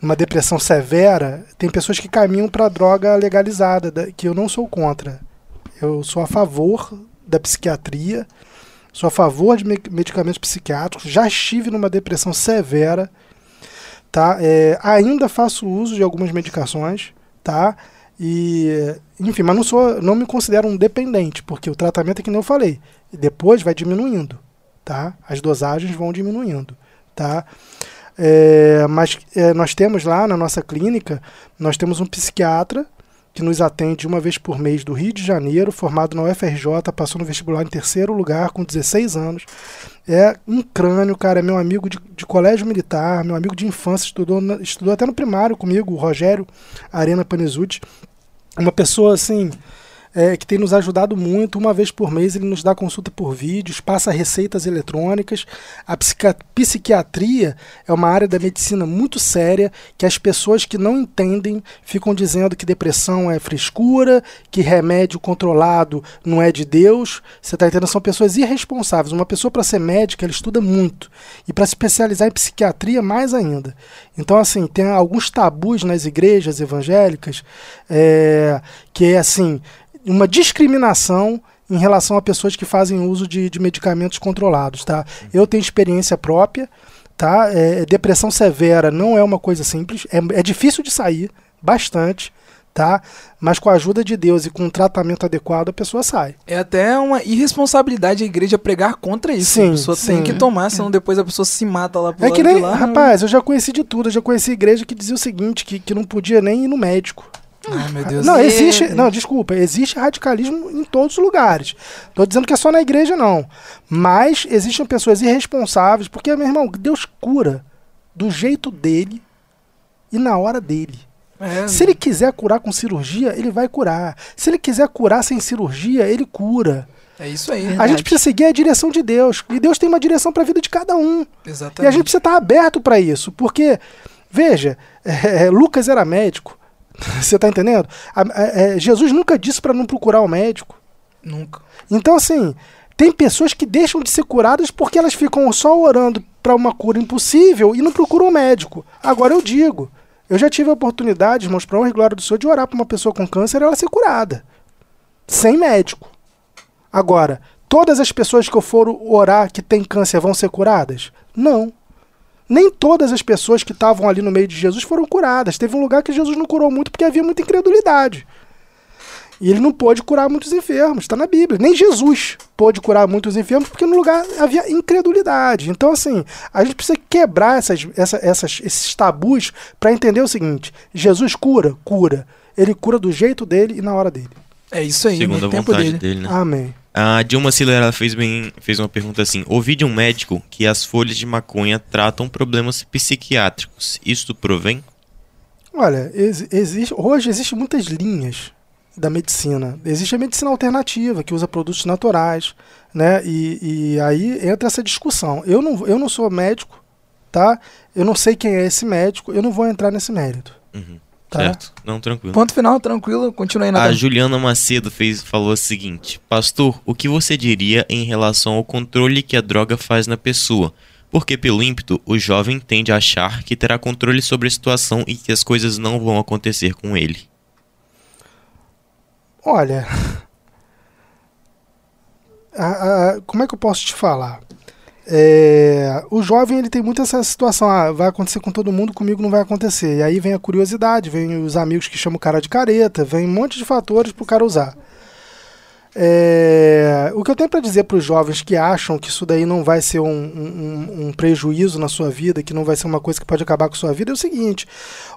uma depressão severa, tem pessoas que caminham pra droga legalizada, da- que eu não sou contra. Eu sou a favor da psiquiatria, sou a favor de me- medicamentos psiquiátricos, já estive numa depressão severa, tá? É, ainda faço uso de algumas medicações, tá? E, enfim, mas não sou, não me considero um dependente, porque o tratamento é que nem eu falei, depois vai diminuindo, tá? As dosagens vão diminuindo, tá? É, mas é, nós temos lá na nossa clínica, nós temos um psiquiatra que nos atende uma vez por mês do Rio de Janeiro, formado na UFRJ, passou no vestibular em terceiro lugar, com 16 anos. É um crânio, cara, é meu amigo de, de colégio militar, meu amigo de infância, estudou, na- estudou até no primário comigo, o Rogério Arena Panezuti. Uma pessoa assim. É, que tem nos ajudado muito. Uma vez por mês ele nos dá consulta por vídeos, passa receitas eletrônicas. A psiquiatria é uma área da medicina muito séria que as pessoas que não entendem ficam dizendo que depressão é frescura, que remédio controlado não é de Deus. Você está entendendo? São pessoas irresponsáveis. Uma pessoa para ser médica ela estuda muito e para se especializar em psiquiatria mais ainda. Então assim tem alguns tabus nas igrejas evangélicas é, que é assim uma discriminação em relação a pessoas que fazem uso de, de medicamentos controlados, tá? Eu tenho experiência própria, tá? É, depressão severa não é uma coisa simples, é, é difícil de sair, bastante, tá? Mas com a ajuda de Deus e com um tratamento adequado a pessoa sai. É até uma irresponsabilidade a igreja pregar contra isso. Sim, a pessoa tem sim. que tomar, senão depois a pessoa se mata lá pro É que nem, lá. rapaz, eu já conheci de tudo, eu já conheci igreja que dizia o seguinte, que, que não podia nem ir no médico. Ai, meu Deus. Não, Deus. existe. Não, desculpa, existe radicalismo em todos os lugares. Tô dizendo que é só na igreja, não. Mas existem pessoas irresponsáveis, porque, meu irmão, Deus cura do jeito dele e na hora dele. É, Se ele quiser curar com cirurgia, ele vai curar. Se ele quiser curar sem cirurgia, ele cura. é isso aí. A Verdade. gente precisa seguir a direção de Deus. E Deus tem uma direção para a vida de cada um. Exatamente. E a gente precisa estar aberto para isso, porque, veja, é, Lucas era médico, você está entendendo? A- a- é, Jesus nunca disse para não procurar o médico. Nunca. Então, assim, tem pessoas que deixam de ser curadas porque elas ficam só orando para uma cura impossível e não procuram o médico. Agora eu digo, eu já tive a oportunidade, irmãos, para honra e glória do Senhor, de orar para uma pessoa com câncer e ela ser curada, sem médico. Agora, todas as pessoas que eu for orar que têm câncer vão ser curadas? Não. Nem todas as pessoas que estavam ali no meio de Jesus foram curadas. Teve um lugar que Jesus não curou muito porque havia muita incredulidade. E ele não pôde curar muitos enfermos, está na Bíblia. Nem Jesus pôde curar muitos enfermos, porque no lugar havia incredulidade. Então, assim, a gente precisa quebrar essas, essa, essas, esses tabus para entender o seguinte: Jesus cura? Cura. Ele cura do jeito dele e na hora dele. É isso aí, Segundo a no tempo vontade dele. dele, né? Amém. A Dilma Siller ela fez, bem, fez uma pergunta assim: Ouvi de um médico que as folhas de maconha tratam problemas psiquiátricos. Isto provém? Olha, ex- existe, hoje existem muitas linhas da medicina. Existe a medicina alternativa, que usa produtos naturais, né? E, e aí entra essa discussão. Eu não, eu não sou médico, tá? Eu não sei quem é esse médico, eu não vou entrar nesse mérito. Uhum. Tá? Certo? Não, tranquilo. Ponto final, tranquilo. Continua aí, A. Juliana Macedo fez, falou o seguinte: Pastor, o que você diria em relação ao controle que a droga faz na pessoa? Porque, pelo ímpeto, o jovem tende a achar que terá controle sobre a situação e que as coisas não vão acontecer com ele. Olha, a- a- como é que eu posso te falar? É, o jovem ele tem muito essa situação, ah, vai acontecer com todo mundo, comigo não vai acontecer. E aí vem a curiosidade, vem os amigos que chamam o cara de careta, vem um monte de fatores pro cara usar. É, o que eu tenho para dizer para os jovens que acham que isso daí não vai ser um, um- um prejuízo na sua vida, que não vai ser uma coisa que pode acabar com a sua vida, é o seguinte: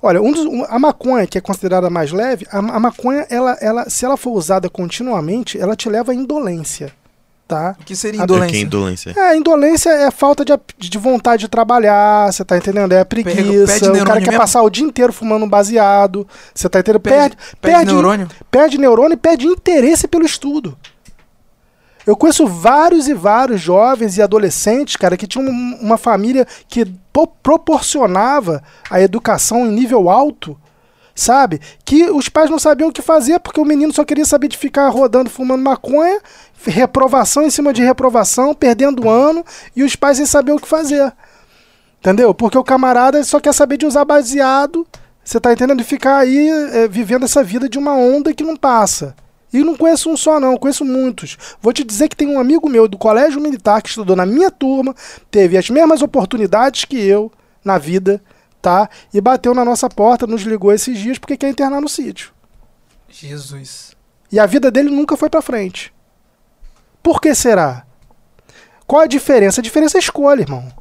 olha, um dos- a maconha, que é considerada mais leve, a, a maconha, ela, ela, se ela for usada continuamente, ela te leva à indolência. Tá? O que seria A- Que indolência? indolência. É, a indolência é a falta de, de vontade de trabalhar, você tá entendendo? É preguiça, o cara quer mesmo? passar o dia inteiro fumando um baseado, você tá entendendo? Perde- Perde, perde perde, neurônio? Perde neurônio e perde interesse pelo estudo. Eu conheço vários e vários jovens e adolescentes, cara, que tinham um- uma família que po- proporcionava a educação em nível alto, sabe? Que os pais não sabiam o que fazer porque o menino só queria saber de ficar rodando, fumando maconha, reprovação em cima de reprovação, perdendo ano e os pais sem saber o que fazer. Entendeu? Porque o camarada só quer saber de usar baseado, você tá entendendo? E ficar aí é, vivendo essa vida de uma onda que não passa. E não conheço um só, não, conheço muitos. Vou te dizer que tem um amigo meu do colégio militar que estudou na minha turma, teve as mesmas oportunidades que eu na vida, tá? E bateu na nossa porta, nos ligou esses dias porque quer internar no sítio. Jesus. E a vida dele nunca foi pra frente. Por que será? Qual a diferença? A diferença é a escolha, irmão.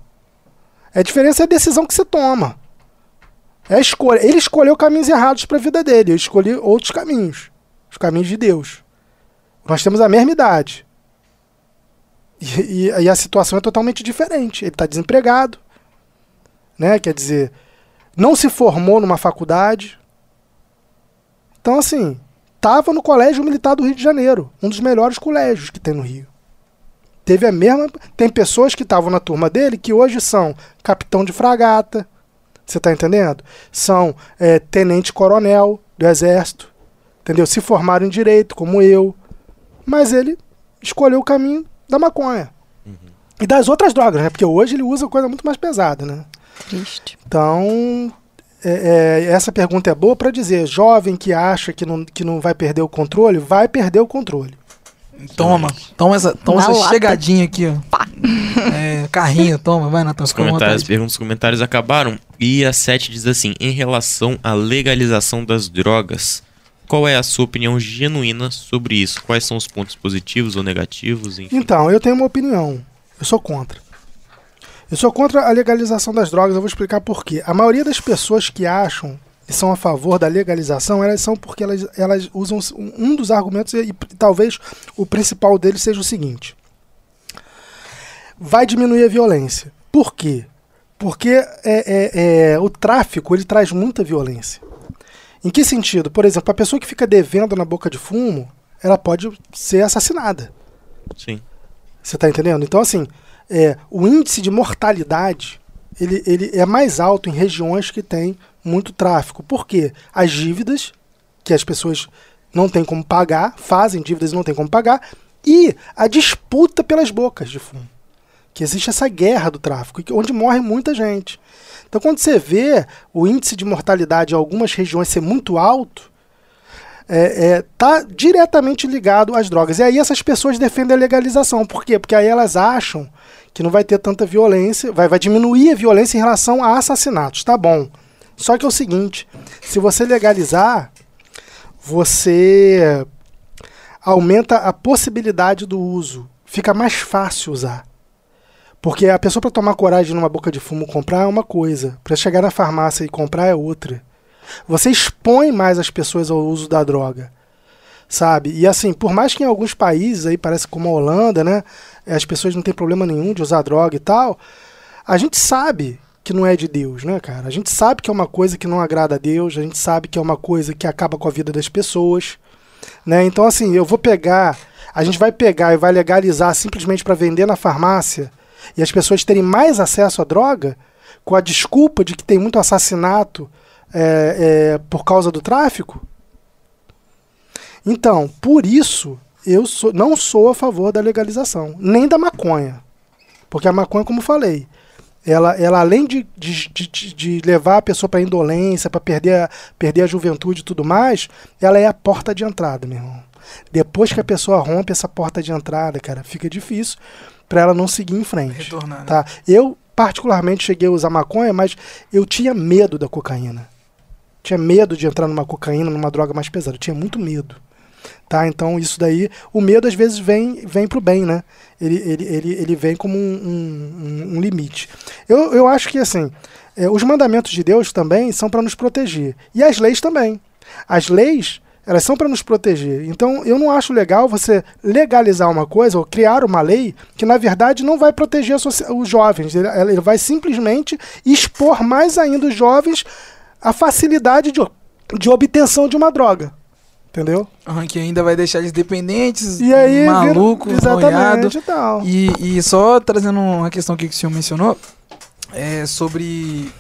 A diferença é a decisão que você toma. É a escolha. Ele escolheu caminhos errados para a vida dele. Eu escolhi outros caminhos. Os caminhos de Deus. Nós temos a mesma idade. E, e- e a situação é totalmente diferente. Ele está desempregado. Né? Quer dizer, não se formou numa faculdade. Então, assim, estava no Colégio Militar do Rio de Janeiro, um dos melhores colégios que tem no Rio. Teve a mesma. Tem pessoas que estavam na turma dele que hoje são capitão de fragata. Você está entendendo? São é, tenente-coronel do Exército. Entendeu? Se formaram em direito, como eu. Mas ele escolheu o caminho da maconha. E das outras drogas, né? Porque hoje ele usa coisa muito mais pesada, né? Triste. Então, é, é, essa pergunta é boa para dizer: jovem que acha que não, que não vai perder o controle, vai perder o controle. Toma. Toma essa, toma essa chegadinha aqui, ó. É, carrinho, toma. Vai, Natan. Os comentários, perguntas, comentários acabaram. E a 7 diz assim: em relação à legalização das drogas, qual é a sua opinião genuína sobre isso? Quais são os pontos positivos ou negativos? Enfim. Então, eu tenho uma opinião. Eu sou contra. Eu sou contra a legalização das drogas. Eu vou explicar por quê. A maioria das pessoas que acham e são a favor da legalização, elas são porque elas, elas usam um dos argumentos, e, e talvez o principal deles seja o seguinte: vai diminuir a violência. Por quê? Porque é, é, é, o tráfico ele traz muita violência. Em que sentido? Por exemplo, a pessoa que fica devendo na boca de fumo, ela pode ser assassinada. Sim. Você tá entendendo? Então, assim, é, o índice de mortalidade ele, ele é mais alto em regiões que tem muito tráfico. Por quê? As dívidas, que as pessoas não têm como pagar, fazem dívidas e não têm como pagar, e a disputa pelas bocas de fumo. Que existe essa guerra do tráfico, onde morre muita gente. Então, quando você vê o índice de mortalidade em algumas regiões ser muito alto, é, é, tá diretamente ligado às drogas. E aí essas pessoas defendem a legalização. Por quê? Porque aí elas acham que não vai ter tanta violência, vai, vai diminuir a violência em relação a assassinatos. Tá bom. Só que é o seguinte, se você legalizar, você aumenta a possibilidade do uso. Fica mais fácil usar. Porque a pessoa para tomar coragem numa boca de fumo comprar é uma coisa, para chegar na farmácia e comprar é outra. Você expõe mais as pessoas ao uso da droga. Sabe? E assim, por mais que em alguns países aí, parece como a Holanda, né, as pessoas não têm problema nenhum de usar droga e tal, a gente sabe que não é de Deus, né, cara? A gente sabe que é uma coisa que não agrada a Deus, a gente sabe que é uma coisa que acaba com a vida das pessoas, né? Então assim, eu vou pegar, a gente vai pegar e vai legalizar simplesmente para vender na farmácia e as pessoas terem mais acesso à droga com a desculpa de que tem muito assassinato é, é, por causa do tráfico? Então, por isso, eu sou, não sou a favor da legalização, nem da maconha. Porque a maconha, como falei, ela, ela além de, de, de, de levar a pessoa para indolência, para perder a, perder a juventude e tudo mais, ela é a porta de entrada, meu irmão. Depois que a pessoa rompe essa porta de entrada, cara, fica difícil para ela não seguir em frente. Retornar, né? Tá? Eu, particularmente, cheguei a usar maconha, mas eu tinha medo da cocaína. Tinha medo de entrar numa cocaína, numa droga mais pesada. Eu tinha muito medo. Tá? Então, isso daí, o medo às vezes vem, vem pro bem, né? Ele, ele, ele, ele vem como um, um, um limite. Eu, eu acho que, assim, é, os mandamentos de Deus também são para nos proteger. E as leis também. As leis, elas são para nos proteger. Então, eu não acho legal você legalizar uma coisa ou criar uma lei que, na verdade, não vai proteger os jovens. Ele, ele vai simplesmente expor mais ainda os jovens a facilidade de, de obtenção de uma droga. Entendeu? Que ainda vai deixar eles dependentes, E aí, malucos, exatamente e tal. E, e só trazendo uma questão aqui que o senhor mencionou, é sobre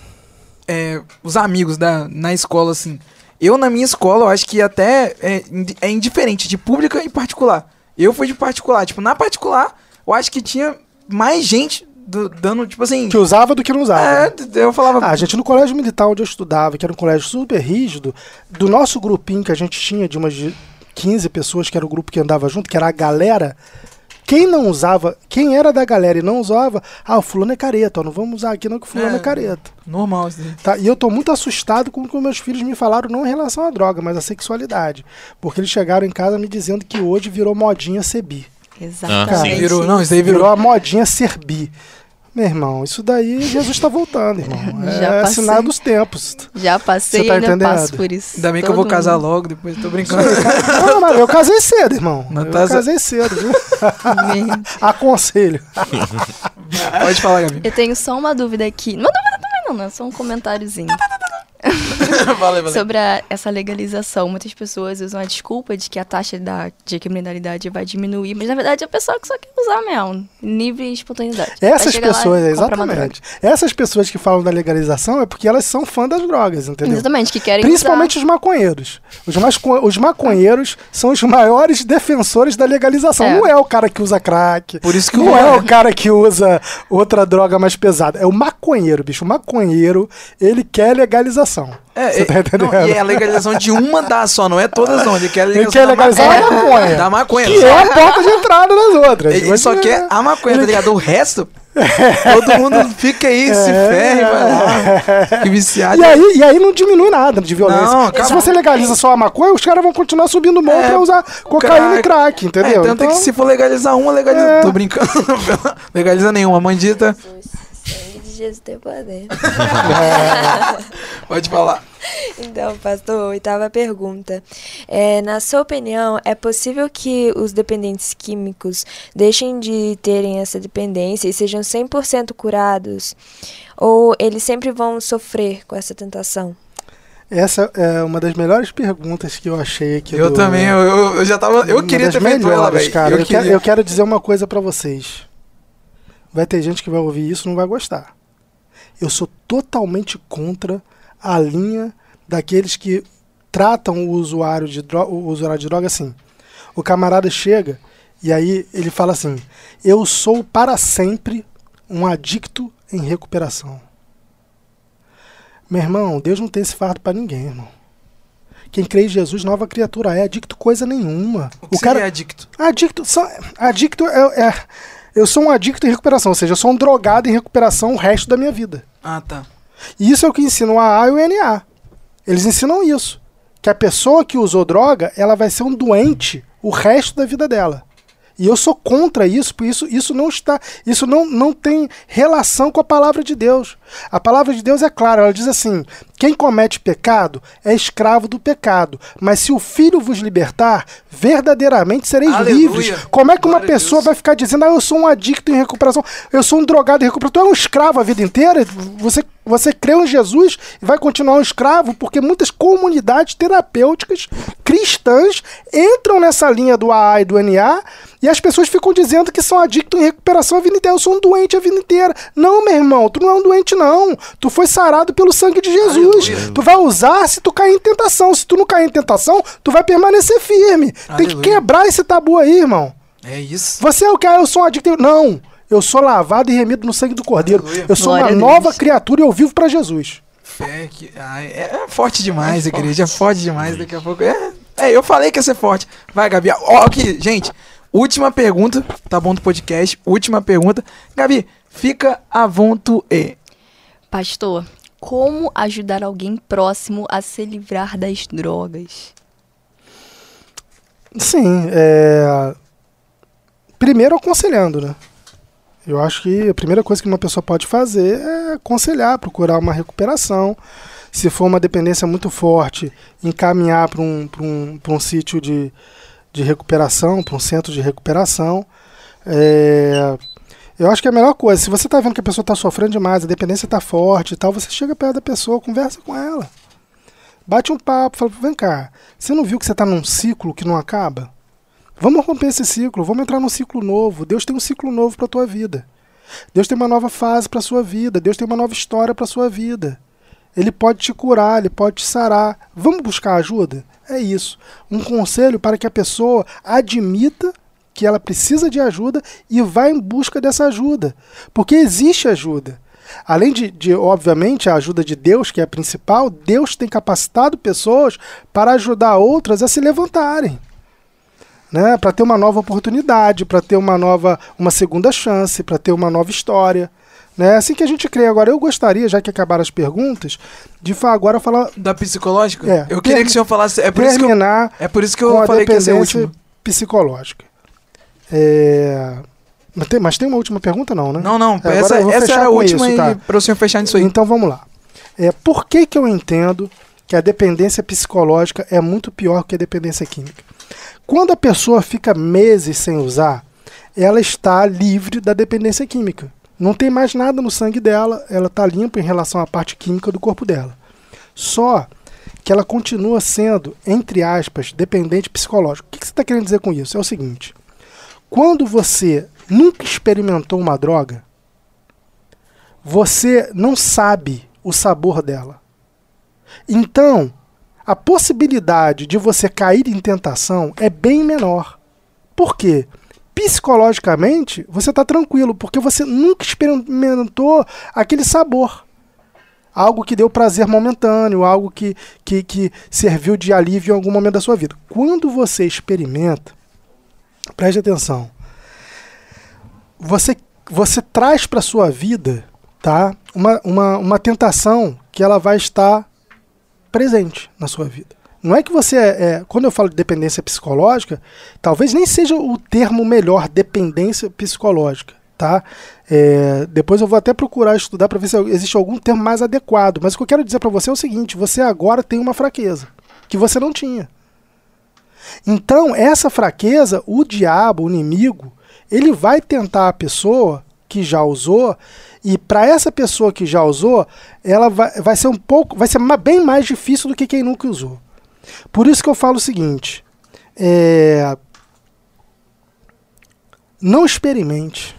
é, os amigos da, na escola, assim. Eu, na minha escola, eu acho que até é, é indiferente de pública e particular. Eu fui de particular. Tipo, na particular, eu acho que tinha mais gente do- dando, tipo assim. Que usava do que não usava. É, eu falava. Ah, gente, no colégio militar onde eu estudava, que era um colégio super rígido, do nosso grupinho que a gente tinha de umas de 15 pessoas, que era o grupo que andava junto, que era a galera, quem não usava, quem era da galera e não usava, ah, o fulano é careta, ó, não vamos usar aqui não que o fulano é, É. careta. Normal, assim. Tá? E eu tô muito assustado com o que meus filhos me falaram, não em relação à droga, mas à sexualidade. Porque eles chegaram em casa me dizendo que hoje virou modinha ser bi. Exatamente. sim. Virou, não, isso aí Virou a modinha ser bi. Meu irmão, isso daí Jesus tá voltando, irmão. Já É passei. sinal dos tempos. Já passei Você e tá ainda entendendo? passo por isso. Ainda bem que eu vou casar mundo. logo, depois tô brincando. Não, não, eu casei cedo, irmão. Não eu tá- casei cedo, viu? Aconselho. Pode falar, Gabi. Eu tenho só uma dúvida aqui. Uma dúvida também não, né? Só um comentáriozinho. valeu, valeu. Sobre a- essa legalização, muitas pessoas usam a desculpa de que a taxa da, de criminalidade vai diminuir, mas na verdade é a pessoa que só quer usar mesmo. Livre e espontaneidade. Essas lá pessoas, uma exatamente. Essas pessoas que falam da legalização é porque elas são fã das drogas, droga. entendeu? Exatamente, que querem Principalmente os maconheiros. Os, masco- os maconheiros são os maiores defensores da legalização. É. Não é o cara que usa crack. Por isso que não o- é o cara que usa outra droga mais pesada. É o maconheiro, bicho. O maconheiro, ele quer legalização. É, Você é, tá entendendo? não, e é a legalização de uma das só, não é todas não. Ele quer a Ele legalização quer da legalizar a maconha. maconha. Da maconha. Que é a porta de entrada das outras. Ele, ele só é- quer a maconha, tá ligado? O resto, todo mundo fica aí, se ferre, vai lá. Que viciado. É. E aí, e aí não diminui nada de violência. Não, se você legaliza só a maconha, os caras vão continuar subindo o morro É, pra usar cocaína e crack, entendeu? É, tanto é que Então- se for legalizar uma, legaliza. É. Tô brincando. legaliza nenhuma, mandita. De Jesus tem poder. Pode falar. Então, pastor, oitava pergunta. É, na sua opinião, é possível que os dependentes químicos deixem de terem essa dependência e sejam 100% curados? Ou eles sempre vão sofrer com essa tentação? Essa é uma das melhores perguntas que eu achei aqui. Eu do- também, eu, eu, já tava. Eu uma queria das ter feito ela, melhores, velho. cara. Eu, Eu, quero, eu quero dizer uma coisa pra vocês. Vai ter gente que vai ouvir isso e não vai gostar. Eu sou totalmente contra a linha daqueles que tratam o usuário de droga, o usuário de droga assim. O camarada chega e aí ele fala assim: "Eu sou para sempre um adicto em recuperação". Meu irmão, Deus não tem esse fardo pra ninguém, irmão. Quem crê em Jesus, nova criatura é adicto coisa nenhuma. O que seria adicto? Adicto, só, adicto é, é- Eu sou um adicto em recuperação, ou seja, eu sou um drogado em recuperação o resto da minha vida. Ah, tá. E isso é o que ensinam a AA e o NA. Eles ensinam isso. Que a pessoa que usou droga, ela vai ser um doente o resto da vida dela. E eu sou contra isso, porque isso, isso não está, isso não, não tem relação com a palavra de Deus. A palavra de Deus é clara, ela diz assim: quem comete pecado é escravo do pecado, mas se o filho vos libertar, verdadeiramente sereis Aleluia. livres. Como é que uma pessoa vai ficar dizendo, ah, eu sou um adicto em recuperação, eu sou um drogado em recuperação, tu é um escravo a vida inteira? Você, você creu em Jesus e vai continuar um escravo? Porque muitas comunidades terapêuticas cristãs entram nessa linha do AA e do NA e as pessoas ficam dizendo que são adictos em recuperação a vida inteira. Eu sou um doente a vida inteira. Não, meu irmão, tu não é um doente, não. Tu foi sarado pelo sangue de Jesus. Aleluia. Tu vai usar se tu cair em tentação. Se tu não cair em tentação, tu vai permanecer firme. Tem que Aleluia. quebrar esse tabu aí, irmão. É isso. Você é o que? Ah, eu sou um adicto. Não. Eu sou lavado e remido no sangue do Cordeiro. Aleluia. Eu sou Glória uma nova criatura e eu vivo pra Jesus. Fé que. ai, é, é forte demais, igreja. É forte demais. Daqui a pouco. É, é, eu falei que ia ser forte. Vai, Gabi. Ó, aqui, gente. Última pergunta, tá bom do podcast? Última pergunta. Gabi, fica à vontade. Pastor, como ajudar alguém próximo a se livrar das drogas? Sim, é... primeiro aconselhando, né? Eu acho que a primeira coisa que uma pessoa pode fazer é aconselhar, procurar uma recuperação. Se for uma dependência muito forte, encaminhar para um, um, um sítio de, de recuperação, para um centro de recuperação. É... Eu acho que é a melhor coisa. Se você está vendo que a pessoa está sofrendo demais, a dependência está forte e tal, você chega perto da pessoa, conversa com ela. Bate um papo, fala, vem cá, você não viu que você está num ciclo que não acaba? Vamos romper esse ciclo, vamos entrar num ciclo novo. Deus tem um ciclo novo para tua vida. Deus tem uma nova fase para sua vida. Deus tem uma nova história para sua vida. Ele pode te curar, ele pode te sarar. Vamos buscar ajuda? É isso. Um conselho para que a pessoa admita que ela precisa de ajuda e vá em busca dessa ajuda. Porque existe ajuda. Além de, de, obviamente, a ajuda de Deus, que é a principal, Deus tem capacitado pessoas para ajudar outras a se levantarem né, para ter uma nova oportunidade, para ter uma nova, uma segunda chance, para ter uma nova história. Né? É assim que a gente crê. Agora, eu gostaria, já que acabaram as perguntas, de agora falar, Da psicológica? É, eu queria que o senhor falasse. É por isso que eu, é por isso que eu falei que dependência última. psicológica. É, Mas, tem, mas tem uma última pergunta, não, né? Não, não. Agora essa essa é a última isso, tá? para o senhor fechar nisso aí. Então vamos lá. É, por que, que eu entendo que a dependência psicológica é muito pior que a dependência química? Quando a pessoa fica meses sem usar, ela está livre da dependência química. Não tem mais nada no sangue dela, ela está limpa em relação à parte química do corpo dela. Só que ela continua sendo, entre aspas, dependente psicológico. O que você está querendo dizer com isso? É o seguinte: quando você nunca experimentou uma droga, você não sabe o sabor dela. Então, a possibilidade de você cair em tentação é bem menor. Por quê? Psicologicamente, você está tranquilo, porque você nunca experimentou aquele sabor. Algo que deu prazer momentâneo, algo que, que, que serviu de alívio em algum momento da sua vida. Quando você experimenta, preste atenção, você, você traz para sua vida tá, uma, uma, uma tentação que ela vai estar presente na sua vida. Não é que você é, é- Quando eu falo de dependência psicológica, talvez nem seja o termo melhor, dependência psicológica. Tá? É, depois eu vou até procurar estudar para ver se existe algum termo mais adequado. Mas o que eu quero dizer para você é o seguinte: você agora tem uma fraqueza que você não tinha. Então, essa fraqueza, o diabo, o inimigo, ele vai tentar a pessoa que já usou, e para essa pessoa que já usou, ela vai, vai ser um pouco, vai ser bem mais difícil do que quem nunca usou. Por isso que eu falo o seguinte: é, não experimente,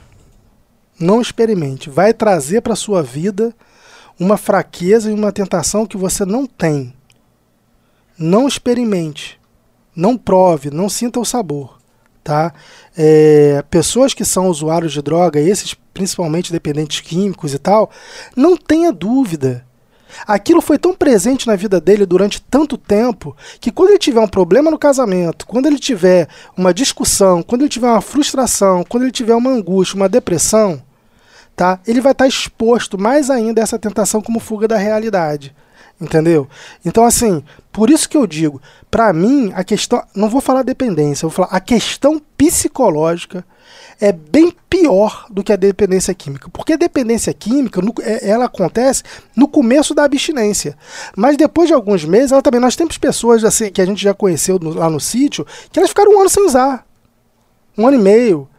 não experimente, vai trazer para sua vida uma fraqueza e uma tentação que você não tem. Não experimente, não prove, não sinta o sabor, tá? É, pessoas que são usuários de droga, esses principalmente dependentes químicos e tal, não tenha dúvida. Aquilo foi tão presente na vida dele durante tanto tempo que quando ele tiver um problema no casamento, quando ele tiver uma discussão, quando ele tiver uma frustração, quando ele tiver uma angústia, uma depressão, tá? Ele vai estar exposto mais ainda a essa tentação como fuga da realidade. Entendeu? Então, assim, por isso que eu digo, pra mim, a questão. Não vou falar dependência, vou falar a questão psicológica é bem pior do que a dependência química. Porque a dependência química, é- ela acontece no começo da abstinência. Mas depois de alguns meses, ela também. Nós temos pessoas assim que a gente já conheceu lá no sítio, que elas ficaram um ano sem usar. Um ano e meio.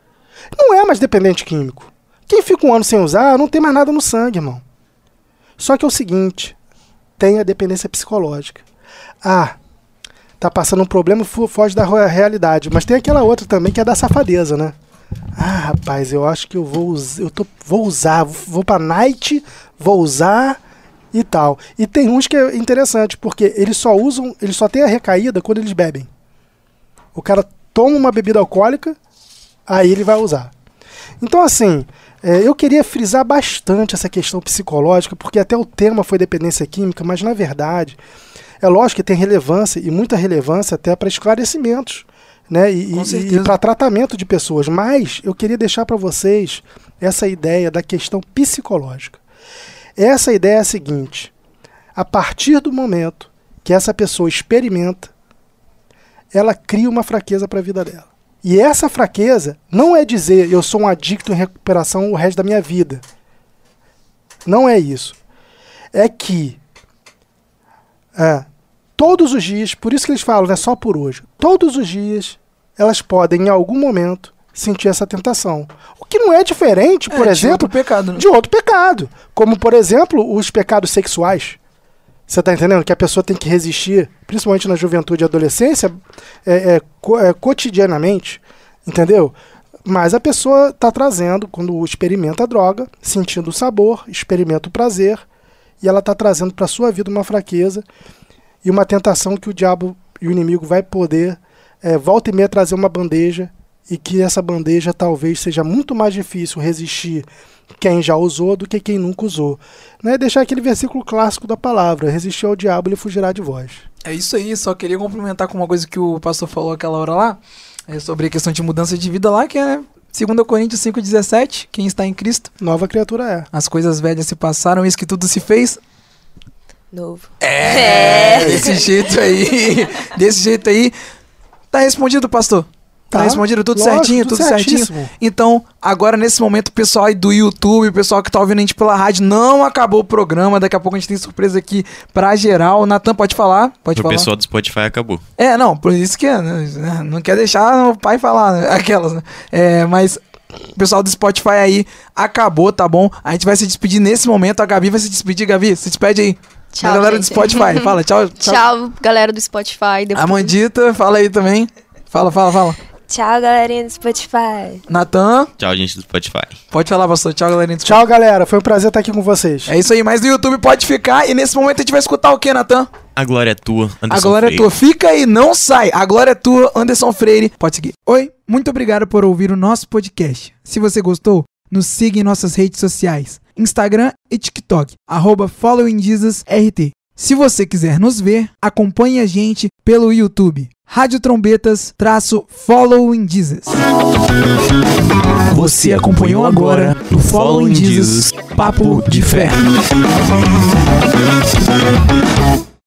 Não é mais dependente químico. Quem fica um ano sem usar, não tem mais nada no sangue, irmão. Só que é o seguinte, tem a dependência psicológica. Ah, tá passando um problema, foge da realidade. Mas tem aquela outra também que é da safadeza, né? Ah, rapaz, eu acho que eu vou usar, eu tô, vou usar, vou pra night, vou usar e tal. E tem uns que é interessante, porque eles só usam, eles só têm a recaída quando eles bebem. O cara toma uma bebida alcoólica, aí ele vai usar. Então, assim, é, eu queria frisar bastante essa questão psicológica, porque até o tema foi dependência química, mas na verdade, é lógico que tem relevância e muita relevância até para esclarecimentos, né? E, e- e para tratamento de pessoas. Mas eu queria deixar para vocês essa ideia da questão psicológica. Essa ideia é a seguinte: a partir do momento que essa pessoa experimenta, ela cria uma fraqueza para a vida dela. E essa fraqueza não é dizer eu sou um adicto em recuperação o resto da minha vida. Não é isso. É que é, todos os dias, por isso que eles falam, não é só por hoje, todos os dias elas podem, em algum momento, sentir essa tentação. O que não é diferente, por É, de exemplo, outro pecado, né? de outro pecado. Como, por exemplo, os pecados sexuais. Você está entendendo? Que a pessoa tem que resistir, principalmente na juventude e adolescência, é, é, co- é, cotidianamente. Entendeu? Mas a pessoa está trazendo, quando experimenta a droga, sentindo o sabor, experimenta o prazer, e ela está trazendo para sua vida uma fraqueza e uma tentação que o diabo e o inimigo vai poder, é, volta e meia, trazer uma bandeja e que essa bandeja talvez seja muito mais difícil resistir quem já usou do que quem nunca usou. Né? Deixar aquele versículo clássico da palavra: resistir ao diabo, ele fugirá de vós. É isso aí, só queria complementar com uma coisa que o pastor falou aquela hora lá, é sobre a questão de mudança de vida lá, que é 2 Coríntios 5,17, quem está em Cristo, Nova criatura é. as coisas velhas se passaram, eis que tudo se fez. Novo. É, desse jeito aí, desse jeito aí. Tá respondido, pastor? Tá, Tá, respondido tudo lógico, certinho, tudo tudo, certinho. Então, agora nesse momento, o pessoal aí do YouTube, o pessoal que tá ouvindo a gente pela rádio, não acabou o programa. Daqui a pouco a gente tem surpresa aqui pra geral. Natan, pode falar? Pode Pro falar. pessoal do Spotify acabou. É, não, por isso que é, né? não quer deixar o pai falar, né? aquelas, né? É, mas o pessoal do Spotify aí acabou, tá bom? A gente vai se despedir nesse momento, a Gabi vai se despedir, Gabi, se despede aí. Tchau, a galera do gente. Spotify, fala, tchau, tchau. Tchau, galera do Spotify. Depois... Amandita, fala aí também. Fala, fala, fala. Tchau, galerinha do Spotify. Natan, Tchau, gente do Spotify. pode falar, pastor. Tchau, galerinha. do Tchau, galera. Foi um prazer estar aqui com vocês. É isso aí, mas no YouTube pode ficar e nesse momento a gente vai escutar o que, Natan? A glória é tua, A Anderson glória é Freire. tua. Fica aí, não sai. A glória é tua, Anderson Freire. Pode seguir. Oi, muito obrigado por ouvir o nosso podcast. Se você gostou, nos siga em nossas redes sociais. Instagram e TikTok, arroba followingjesusrt. Se você quiser nos ver, acompanhe a gente pelo YouTube. Rádio Trombetas, traço Following Jesus. Você acompanhou agora no Following Jesus Papo de Fé.